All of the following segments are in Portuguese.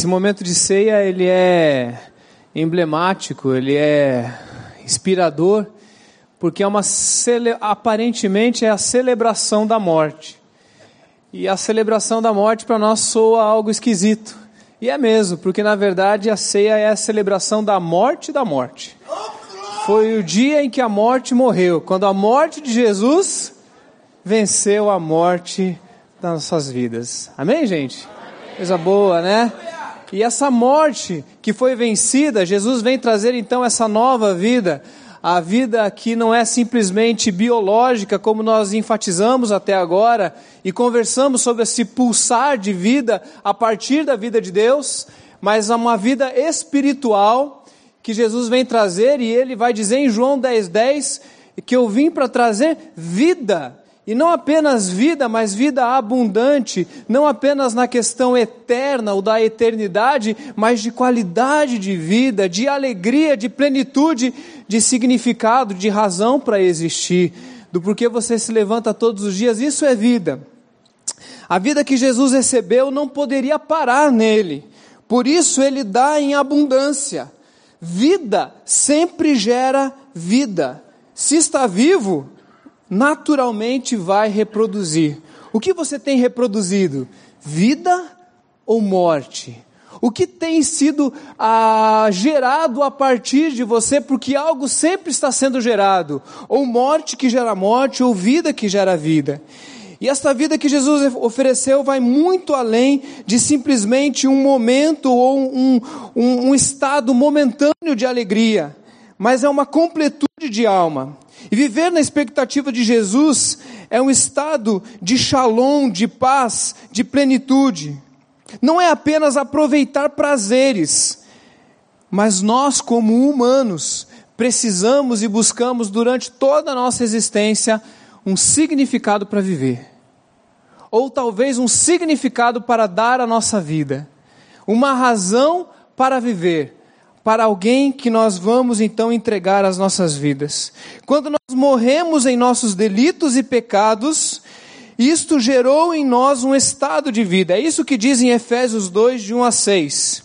Esse momento de ceia, ele é emblemático, ele é inspirador, porque é uma cele... aparentemente é a celebração da morte. E a celebração da morte para nós soa algo esquisito. E é mesmo, porque na verdade a ceia é a celebração da morte da morte. Foi o dia em que a morte morreu, quando a morte de Jesus venceu a morte das nossas vidas. Amém, gente? Coisa boa, né? E essa morte que foi vencida, Jesus vem trazer então essa nova vida, a vida que não é simplesmente biológica, como nós enfatizamos até agora, e conversamos sobre esse pulsar de vida a partir da vida de Deus, mas é uma vida espiritual que Jesus vem trazer, e ele vai dizer em João 10,10 10, que eu vim para trazer vida e não apenas vida, mas vida abundante, não apenas na questão eterna ou da eternidade, mas de qualidade de vida, de alegria, de plenitude, de significado, de razão para existir, do porquê você se levanta todos os dias, isso é vida. A vida que Jesus recebeu não poderia parar nele, por isso ele dá em abundância. Vida sempre gera vida. Se está vivo, naturalmente vai reproduzir. O que você tem reproduzido? Vida ou morte? O que tem sido ah, gerado a partir de você, porque algo sempre está sendo gerado, ou morte que gera morte, ou vida que gera vida. E esta vida que Jesus ofereceu vai muito além de simplesmente um momento ou um, um, um estado momentâneo de alegria, mas é uma completude de alma. E viver na expectativa de Jesus é um estado de shalom, de paz, de plenitude. Não é apenas aproveitar prazeres, mas nós, como humanos, precisamos e buscamos durante toda a nossa existência um significado para viver. Ou talvez um significado para dar à nossa vida. Uma razão para viver para alguém que nós vamos então entregar as nossas vidas. Quando nós morremos em nossos delitos e pecados, isto gerou em nós um estado de vida. É isso que diz em Efésios 2, de 1 a 6.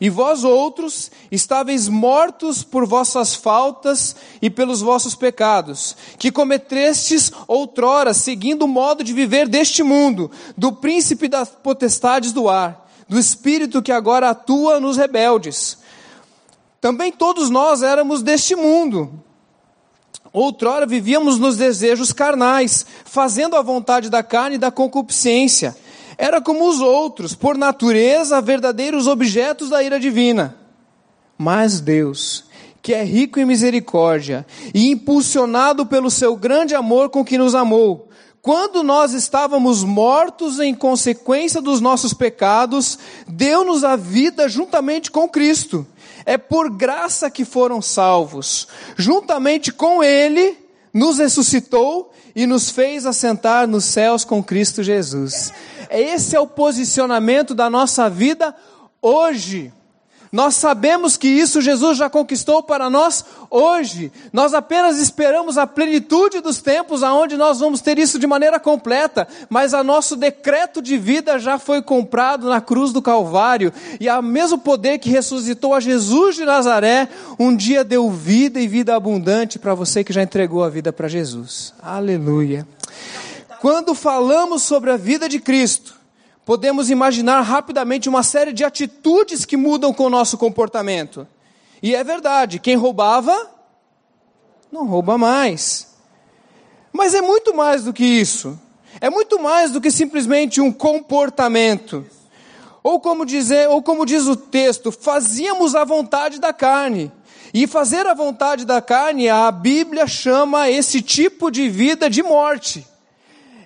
E vós outros estáveis mortos por vossas faltas e pelos vossos pecados, que cometestes outrora, seguindo o modo de viver deste mundo, do príncipe das potestades do ar, do espírito que agora atua nos rebeldes também todos nós éramos deste mundo. Outrora vivíamos nos desejos carnais, fazendo a vontade da carne e da concupiscência. Era como os outros, por natureza, verdadeiros objetos da ira divina. Mas Deus, que é rico em misericórdia e impulsionado pelo seu grande amor com que nos amou, quando nós estávamos mortos em consequência dos nossos pecados, deu-nos a vida juntamente com Cristo. É por graça que foram salvos. Juntamente com Ele, nos ressuscitou e nos fez assentar nos céus com Cristo Jesus. Esse é o posicionamento da nossa vida hoje. Nós sabemos que isso Jesus já conquistou para nós hoje. Nós apenas esperamos a plenitude dos tempos aonde nós vamos ter isso de maneira completa, mas a nosso decreto de vida já foi comprado na cruz do Calvário, e o mesmo poder que ressuscitou a Jesus de Nazaré, um dia deu vida e vida abundante para você que já entregou a vida para Jesus. Aleluia. Quando falamos sobre a vida de Cristo, podemos imaginar rapidamente uma série de atitudes que mudam com o nosso comportamento. E é verdade, quem roubava, não rouba mais. Mas é muito mais do que isso. É muito mais do que simplesmente um comportamento. Ou como dizer, ou como diz o texto, fazíamos a vontade da carne. E fazer a vontade da carne, a Bíblia chama esse tipo de vida de morte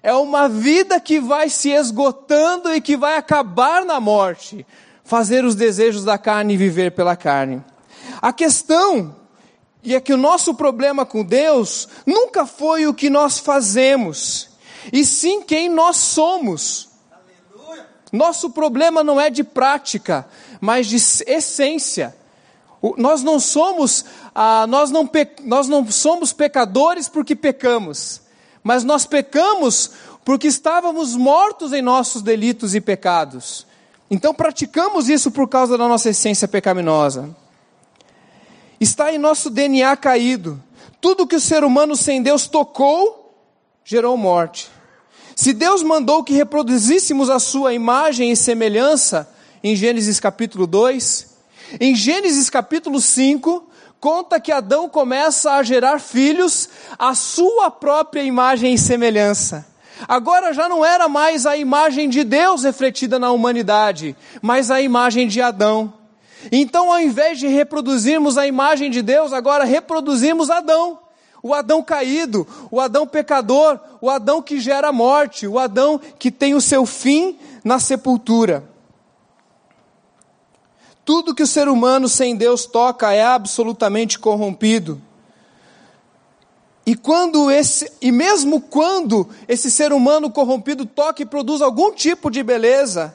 é uma vida que vai se esgotando e que vai acabar na morte. Fazer os desejos da carne e viver pela carne. A questão, e é que o nosso problema com Deus nunca foi o que nós fazemos, e sim quem nós somos. Nosso problema não é de prática, mas de essência. Nós não somos, ah, nós, não nós não somos pecadores porque pecamos mas nós pecamos porque estávamos mortos em nossos delitos e pecados. Então praticamos isso por causa da nossa essência pecaminosa. Está em nosso DNA caído. Tudo que o ser humano sem Deus tocou gerou morte. Se Deus mandou que reproduzíssemos a sua imagem e semelhança, em Gênesis capítulo 2, em Gênesis capítulo 5, conta que Adão começa a gerar filhos à sua própria imagem e semelhança. Agora já não era mais a imagem de Deus refletida na humanidade, mas a imagem de Adão. Então, ao invés de reproduzirmos a imagem de Deus, agora reproduzimos Adão. O Adão caído, o Adão pecador, o Adão que gera morte, o Adão que tem o seu fim na sepultura. Tudo que o ser humano sem Deus toca é absolutamente corrompido. E quando esse, e mesmo quando esse ser humano corrompido toca e produz algum tipo de beleza,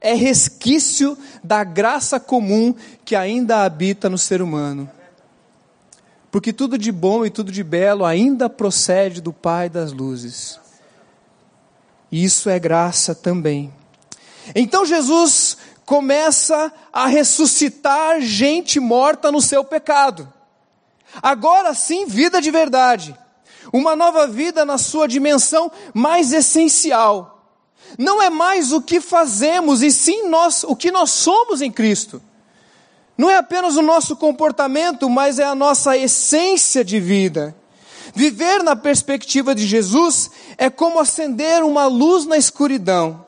é resquício da graça comum que ainda habita no ser humano. Porque tudo de bom e tudo de belo ainda procede do Pai das luzes. E isso é graça também. Então Jesus começa a ressuscitar gente morta no seu pecado. Agora sim, vida de verdade. Uma nova vida na sua dimensão mais essencial. Não é mais o que fazemos, e sim nós, o que nós somos em Cristo. Não é apenas o nosso comportamento, mas é a nossa essência de vida. Viver na perspectiva de Jesus é como acender uma luz na escuridão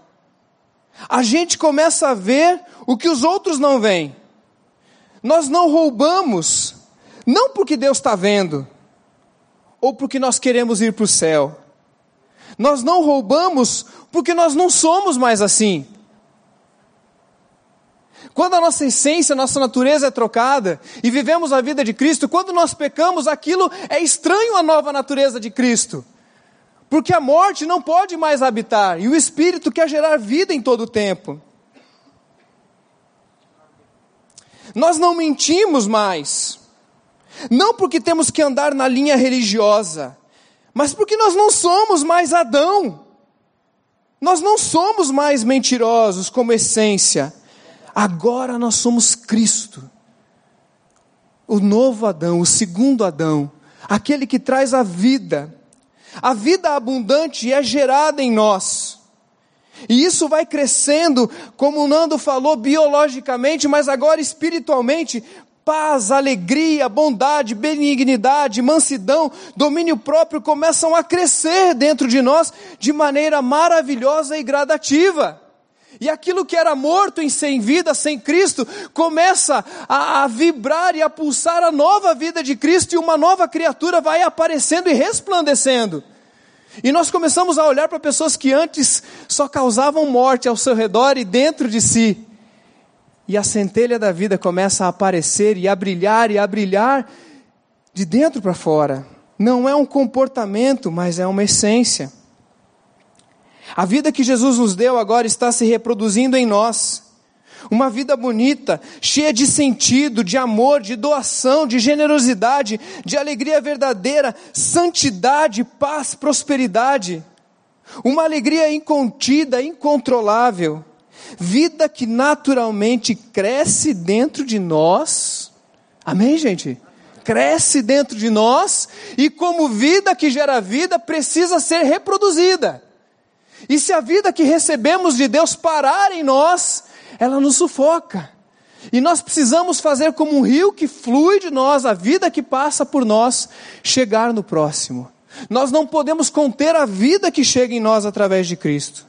a gente começa a ver o que os outros não veem. Nós não roubamos, não porque Deus está vendo, ou porque nós queremos ir para o céu. Nós não roubamos porque nós não somos mais assim. Quando a nossa essência, a nossa natureza é trocada e vivemos a vida de Cristo, quando nós pecamos, aquilo é estranho à nova natureza de Cristo. Porque a morte não pode mais habitar e o espírito quer gerar vida em todo o tempo. Nós não mentimos mais. Não porque temos que andar na linha religiosa, mas porque nós não somos mais Adão. Nós não somos mais mentirosos como essência. Agora nós somos Cristo. O novo Adão, o segundo Adão, aquele que traz a vida a vida abundante é gerada em nós. E isso vai crescendo, como o Nando falou, biologicamente, mas agora espiritualmente. Paz, alegria, bondade, benignidade, mansidão, domínio próprio começam a crescer dentro de nós de maneira maravilhosa e gradativa. E aquilo que era morto em sem vida, sem Cristo, começa a, a, vibrar e a pulsar a nova vida de Cristo, e uma nova criatura vai aparecendo e resplandecendo. E nós começamos a olhar para pessoas que antes só causavam morte ao seu redor e dentro de si. E a centelha da vida começa a aparecer e a brilhar e a brilhar de dentro para fora. Não é um comportamento, mas é uma essência. A vida que Jesus nos deu agora está se reproduzindo em nós. Uma vida bonita, cheia de sentido, de amor, de doação, de generosidade, de alegria verdadeira, santidade, paz, prosperidade. Uma alegria incontida, incontrolável. Vida que naturalmente cresce dentro de nós. Amém, gente? Cresce dentro de nós e, como vida que gera vida, precisa ser reproduzida. E se a vida que recebemos de Deus parar em nós, ela nos sufoca. E nós precisamos fazer como um rio que flui de nós, a vida que passa por nós, chegar no próximo. Nós não podemos conter a vida que chega em nós através de Cristo.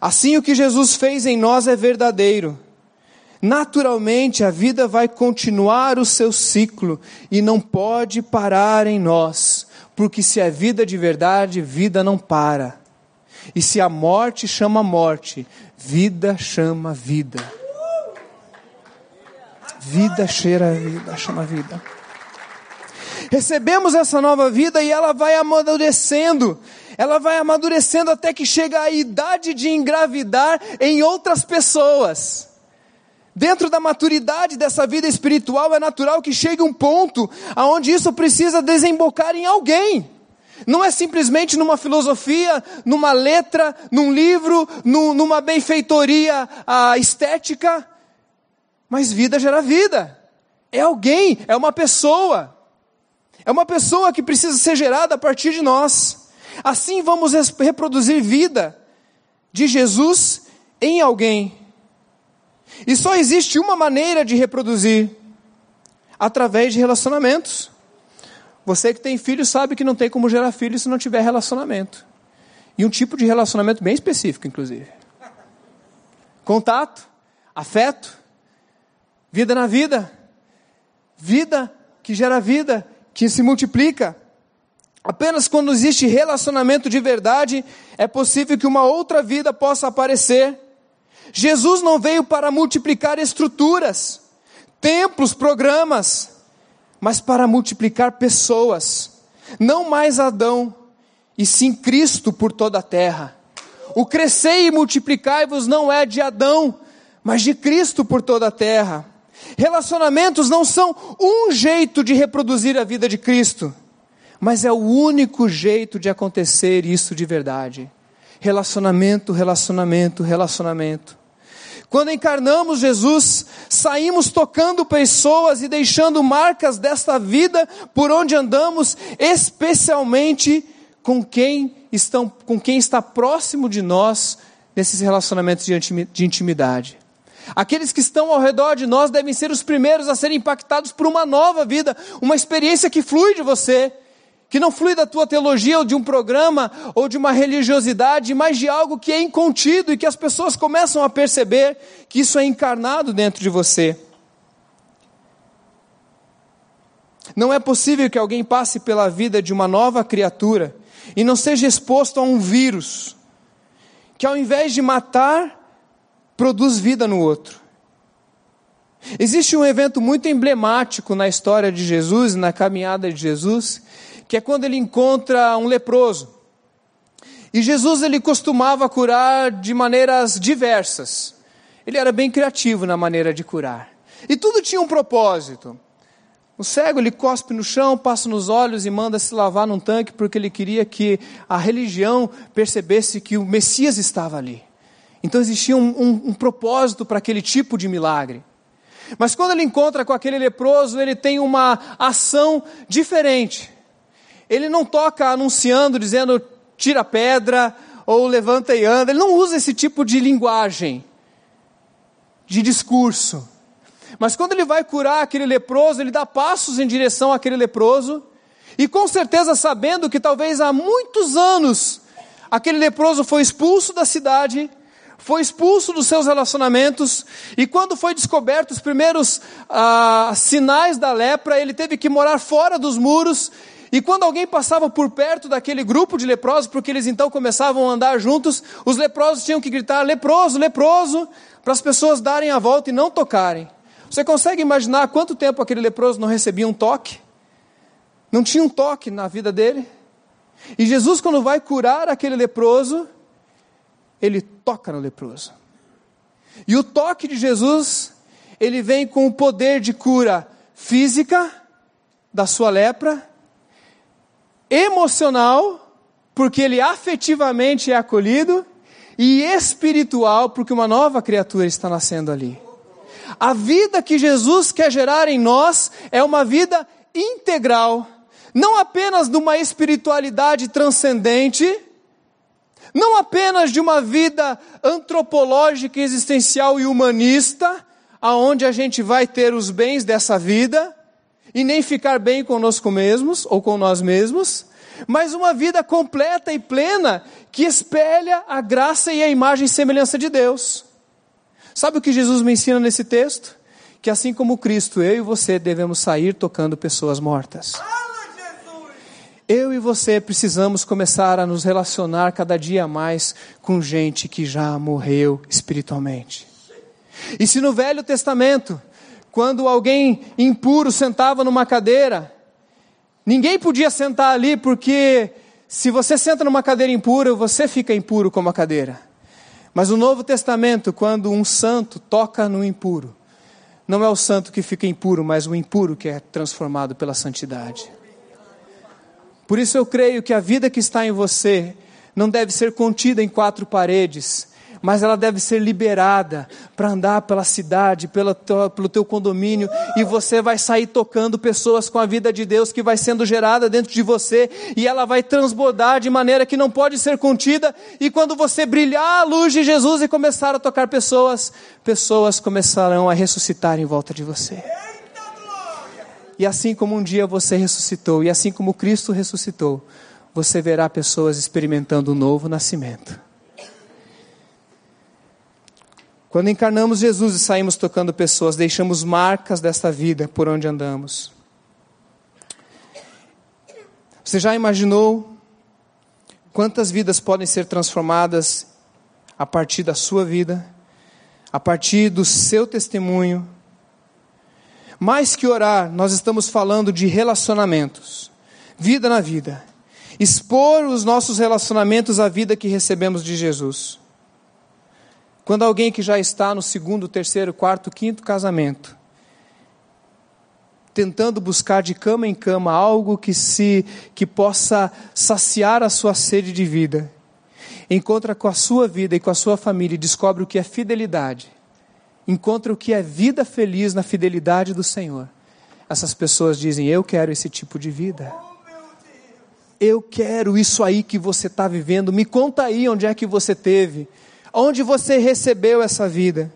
Assim, o que Jesus fez em nós é verdadeiro. Naturalmente, a vida vai continuar o seu ciclo e não pode parar em nós, porque se é vida de verdade, vida não para. E se a morte chama morte, vida chama vida. Vida cheira vida, chama vida. Recebemos essa nova vida e ela vai amadurecendo. Ela vai amadurecendo até que chega a idade de engravidar em outras pessoas. Dentro da maturidade dessa vida espiritual é natural que chegue um ponto aonde isso precisa desembocar em alguém. Não é simplesmente numa filosofia, numa letra, num livro, numa benfeitoria estética, mas vida gera vida. É alguém, é uma pessoa. É uma pessoa que precisa ser gerada a partir de nós. Assim vamos reproduzir vida de Jesus em alguém. E só existe uma maneira de reproduzir: através de relacionamentos. Você que tem filho sabe que não tem como gerar filho se não tiver relacionamento. E um tipo de relacionamento bem específico, inclusive. Contato, afeto, vida na vida, vida que gera vida, que se multiplica. Apenas quando existe relacionamento de verdade é possível que uma outra vida possa aparecer. Jesus não veio para multiplicar estruturas, templos, programas, mas para multiplicar pessoas. Não mais Adão, e sim Cristo por toda a terra. O crescer e multiplicai-vos não é de Adão, mas de Cristo por toda a terra. Relacionamentos não são um jeito de reproduzir a vida de Cristo, mas é o único jeito de acontecer isso de verdade. Relacionamento, relacionamento, relacionamento. Quando encarnamos Jesus, saímos tocando pessoas e deixando marcas desta vida por onde andamos, especialmente com quem, estão, com quem está próximo de nós nesses relacionamentos de intimidade. Aqueles que estão ao redor de nós devem ser os primeiros a serem impactados por uma nova vida, uma experiência que flui de você, que não flui da tua teologia ou de um programa ou de uma religiosidade, mas de algo que é incontido e que as pessoas começam a perceber que isso é encarnado dentro de você. Não é possível que alguém passe pela vida de uma nova criatura e não seja exposto a um vírus que, ao invés de matar, produz vida no outro. Existe um evento muito emblemático na história de Jesus, na caminhada de Jesus, que é quando ele encontra um leproso. E Jesus ele costumava curar de maneiras diversas. Ele era bem criativo na maneira de curar. E tudo tinha um propósito. O cego ele cospe no chão, passa nos olhos e manda se lavar num tanque porque ele queria que a religião percebesse que o Messias estava ali. Então existia um, um, um propósito para aquele tipo de milagre. Mas quando ele encontra com aquele leproso, ele tem uma ação diferente. Ele não toca anunciando, dizendo tira pedra ou levanta e anda. Ele não usa esse tipo de linguagem, de discurso. Mas quando ele vai curar aquele leproso, ele dá passos em direção àquele leproso, e com certeza sabendo que talvez há muitos anos aquele leproso foi expulso da cidade, foi expulso dos seus relacionamentos, e quando foi descoberto os primeiros ah, sinais da lepra, ele teve que morar fora dos muros, e quando alguém passava por perto daquele grupo de leprosos, porque eles então começavam a andar juntos, os leprosos tinham que gritar: leproso, leproso, para as pessoas darem a volta e não tocarem. Você consegue imaginar quanto tempo aquele leproso não recebia um toque? Não tinha um toque na vida dele? E Jesus, quando vai curar aquele leproso, ele toca no leproso. E o toque de Jesus, ele vem com o poder de cura física da sua lepra, emocional, porque ele afetivamente é acolhido, e espiritual, porque uma nova criatura está nascendo ali. A vida que Jesus quer gerar em nós é uma vida integral, não apenas de uma espiritualidade transcendente, não apenas de uma vida antropológica, existencial e humanista, aonde a gente vai ter os bens dessa vida, e nem ficar bem conosco mesmos ou com nós mesmos, mas uma vida completa e plena que espelha a graça e a imagem e semelhança de Deus. Sabe o que Jesus me ensina nesse texto? Que assim como Cristo, eu e você devemos sair tocando pessoas mortas. Eu e você precisamos começar a nos relacionar cada dia mais com gente que já morreu espiritualmente. E se no Velho Testamento quando alguém impuro sentava numa cadeira, ninguém podia sentar ali porque se você senta numa cadeira impura, você fica impuro como a cadeira. Mas no Novo Testamento, quando um santo toca no impuro, não é o santo que fica impuro, mas o impuro que é transformado pela santidade. Por isso eu creio que a vida que está em você não deve ser contida em quatro paredes, mas ela deve ser liberada para andar pela cidade, pela tua, pelo teu condomínio, e você vai sair tocando pessoas com a vida de Deus que vai sendo gerada dentro de você, e ela vai transbordar de maneira que não pode ser contida, e quando você brilhar a luz de Jesus e começar a tocar pessoas, pessoas começarão a ressuscitar em volta de você. E assim como um dia você ressuscitou, e assim como Cristo ressuscitou, você verá pessoas experimentando um novo nascimento. Quando encarnamos Jesus e saímos tocando pessoas, deixamos marcas desta vida por onde andamos. Você já imaginou quantas vidas podem ser transformadas a partir da sua vida, a partir do seu testemunho? Mais que orar, nós estamos falando de relacionamentos, vida na vida, expor os nossos relacionamentos à vida que recebemos de Jesus. Quando alguém que já está no segundo, terceiro, quarto, quinto casamento, tentando buscar de cama em cama algo que se que possa saciar a sua sede de vida, encontra com a sua vida e com a sua família e descobre o que é fidelidade. Encontra o que é vida feliz na fidelidade do Senhor. Essas pessoas dizem: Eu quero esse tipo de vida. Eu quero isso aí que você está vivendo. Me conta aí onde é que você teve. Onde você recebeu essa vida?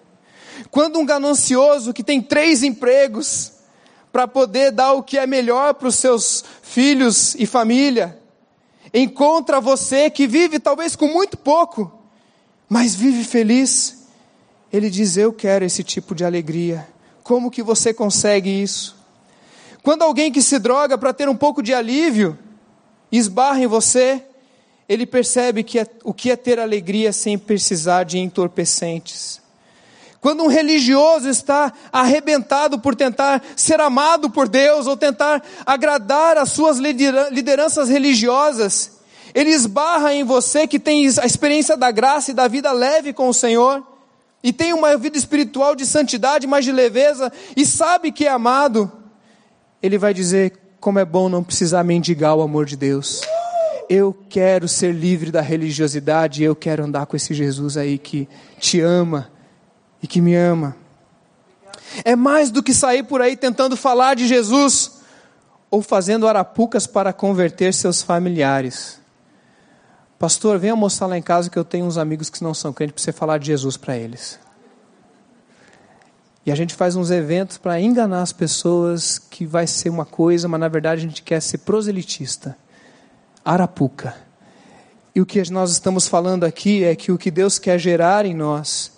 Quando um ganancioso que tem três empregos para poder dar o que é melhor para os seus filhos e família, encontra você que vive talvez com muito pouco, mas vive feliz, ele diz: Eu quero esse tipo de alegria. Como que você consegue isso? Quando alguém que se droga para ter um pouco de alívio esbarra em você, ele percebe que é, o que é ter alegria sem precisar de entorpecentes. Quando um religioso está arrebentado por tentar ser amado por Deus ou tentar agradar as suas lideranças religiosas, ele esbarra em você que tem a experiência da graça e da vida leve com o Senhor, e tem uma vida espiritual de santidade, mas de leveza, e sabe que é amado, ele vai dizer: como é bom não precisar mendigar o amor de Deus. Eu quero ser livre da religiosidade, eu quero andar com esse Jesus aí que te ama e que me ama. É mais do que sair por aí tentando falar de Jesus ou fazendo arapucas para converter seus familiares. Pastor, venha mostrar lá em casa que eu tenho uns amigos que não são crentes para você falar de Jesus para eles. E a gente faz uns eventos para enganar as pessoas que vai ser uma coisa, mas na verdade a gente quer ser proselitista. Arapuca. E o que nós estamos falando aqui é que o que Deus quer gerar em nós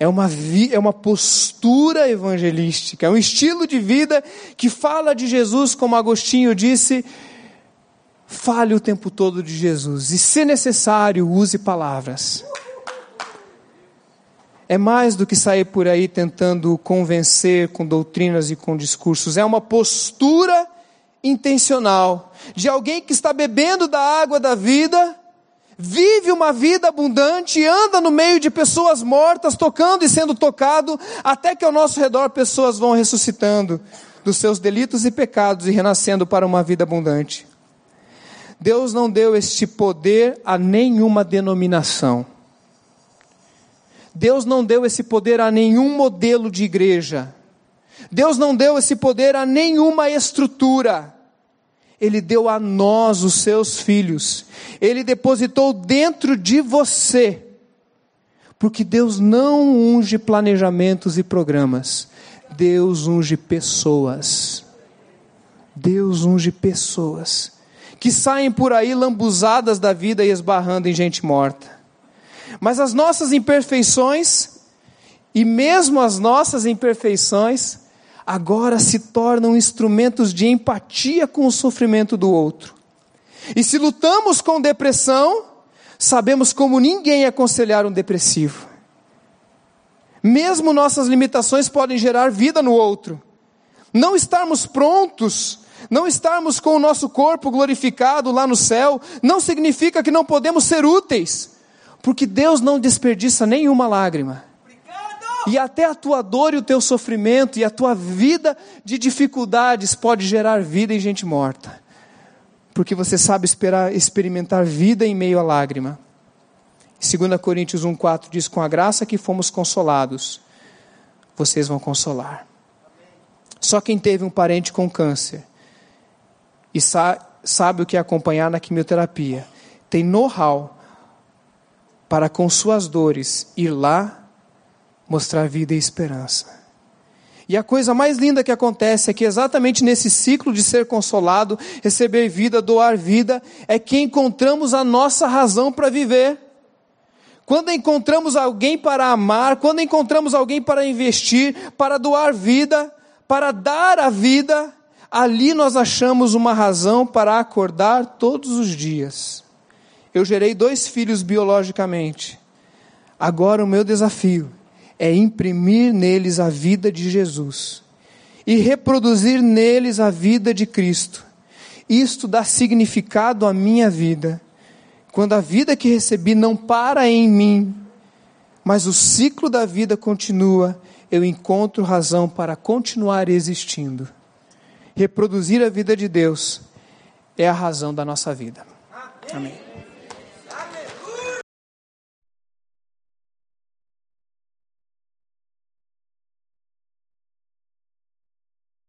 é uma, vi, é uma postura evangelística, é um estilo de vida que fala de Jesus, como Agostinho disse, fale o tempo todo de Jesus e, se necessário, use palavras. É mais do que sair por aí tentando convencer com doutrinas e com discursos, é uma postura intencional de alguém que está bebendo da água da vida, vive uma vida abundante, anda no meio de pessoas mortas, tocando e sendo tocado, até que ao nosso redor pessoas vão ressuscitando dos seus delitos e pecados e renascendo para uma vida abundante. Deus não deu este poder a nenhuma denominação. Deus não deu esse poder a nenhum modelo de igreja. Deus não deu esse poder a nenhuma estrutura. Ele deu a nós, os seus filhos. Ele depositou dentro de você. Porque Deus não unge planejamentos e programas. Deus unge pessoas. Deus unge pessoas que saem por aí lambuzadas da vida e esbarrando em gente morta. Mas as nossas imperfeições, e mesmo as nossas imperfeições, agora se tornam instrumentos de empatia com o sofrimento do outro. E se lutamos com depressão, sabemos como ninguém aconselhar um depressivo. Mesmo nossas limitações podem gerar vida no outro. Não estarmos prontos, não estarmos com o nosso corpo glorificado lá no céu, não significa que não podemos ser úteis, porque Deus não desperdiça nenhuma lágrima. E até a tua dor e o teu sofrimento e a tua vida de dificuldades pode gerar vida em gente morta. porque você sabe esperar, experimentar vida em meio à lágrima. 2 Coríntios 1,4 diz: Com a graça que fomos consolados, vocês vão consolar. Só quem teve um parente com câncer e sa sabe o que é acompanhar na quimioterapia, tem know-how para com suas dores ir lá mostrar vida e esperança. E a coisa mais linda que acontece é que exatamente nesse ciclo de ser consolado, receber vida, doar vida, é que encontramos a nossa razão para viver. Quando encontramos alguém para amar, quando encontramos alguém para investir, para doar vida, para dar a vida, ali nós achamos uma razão para acordar todos os dias. Eu gerei dois filhos biologicamente. Agora o meu desafio é imprimir neles a vida de Jesus e reproduzir neles a vida de Cristo. Isto dá significado à minha vida. Quando a vida que recebi não para em mim, mas o ciclo da vida continua, eu encontro razão para continuar existindo. Reproduzir a vida de Deus é a razão da nossa vida. Amém.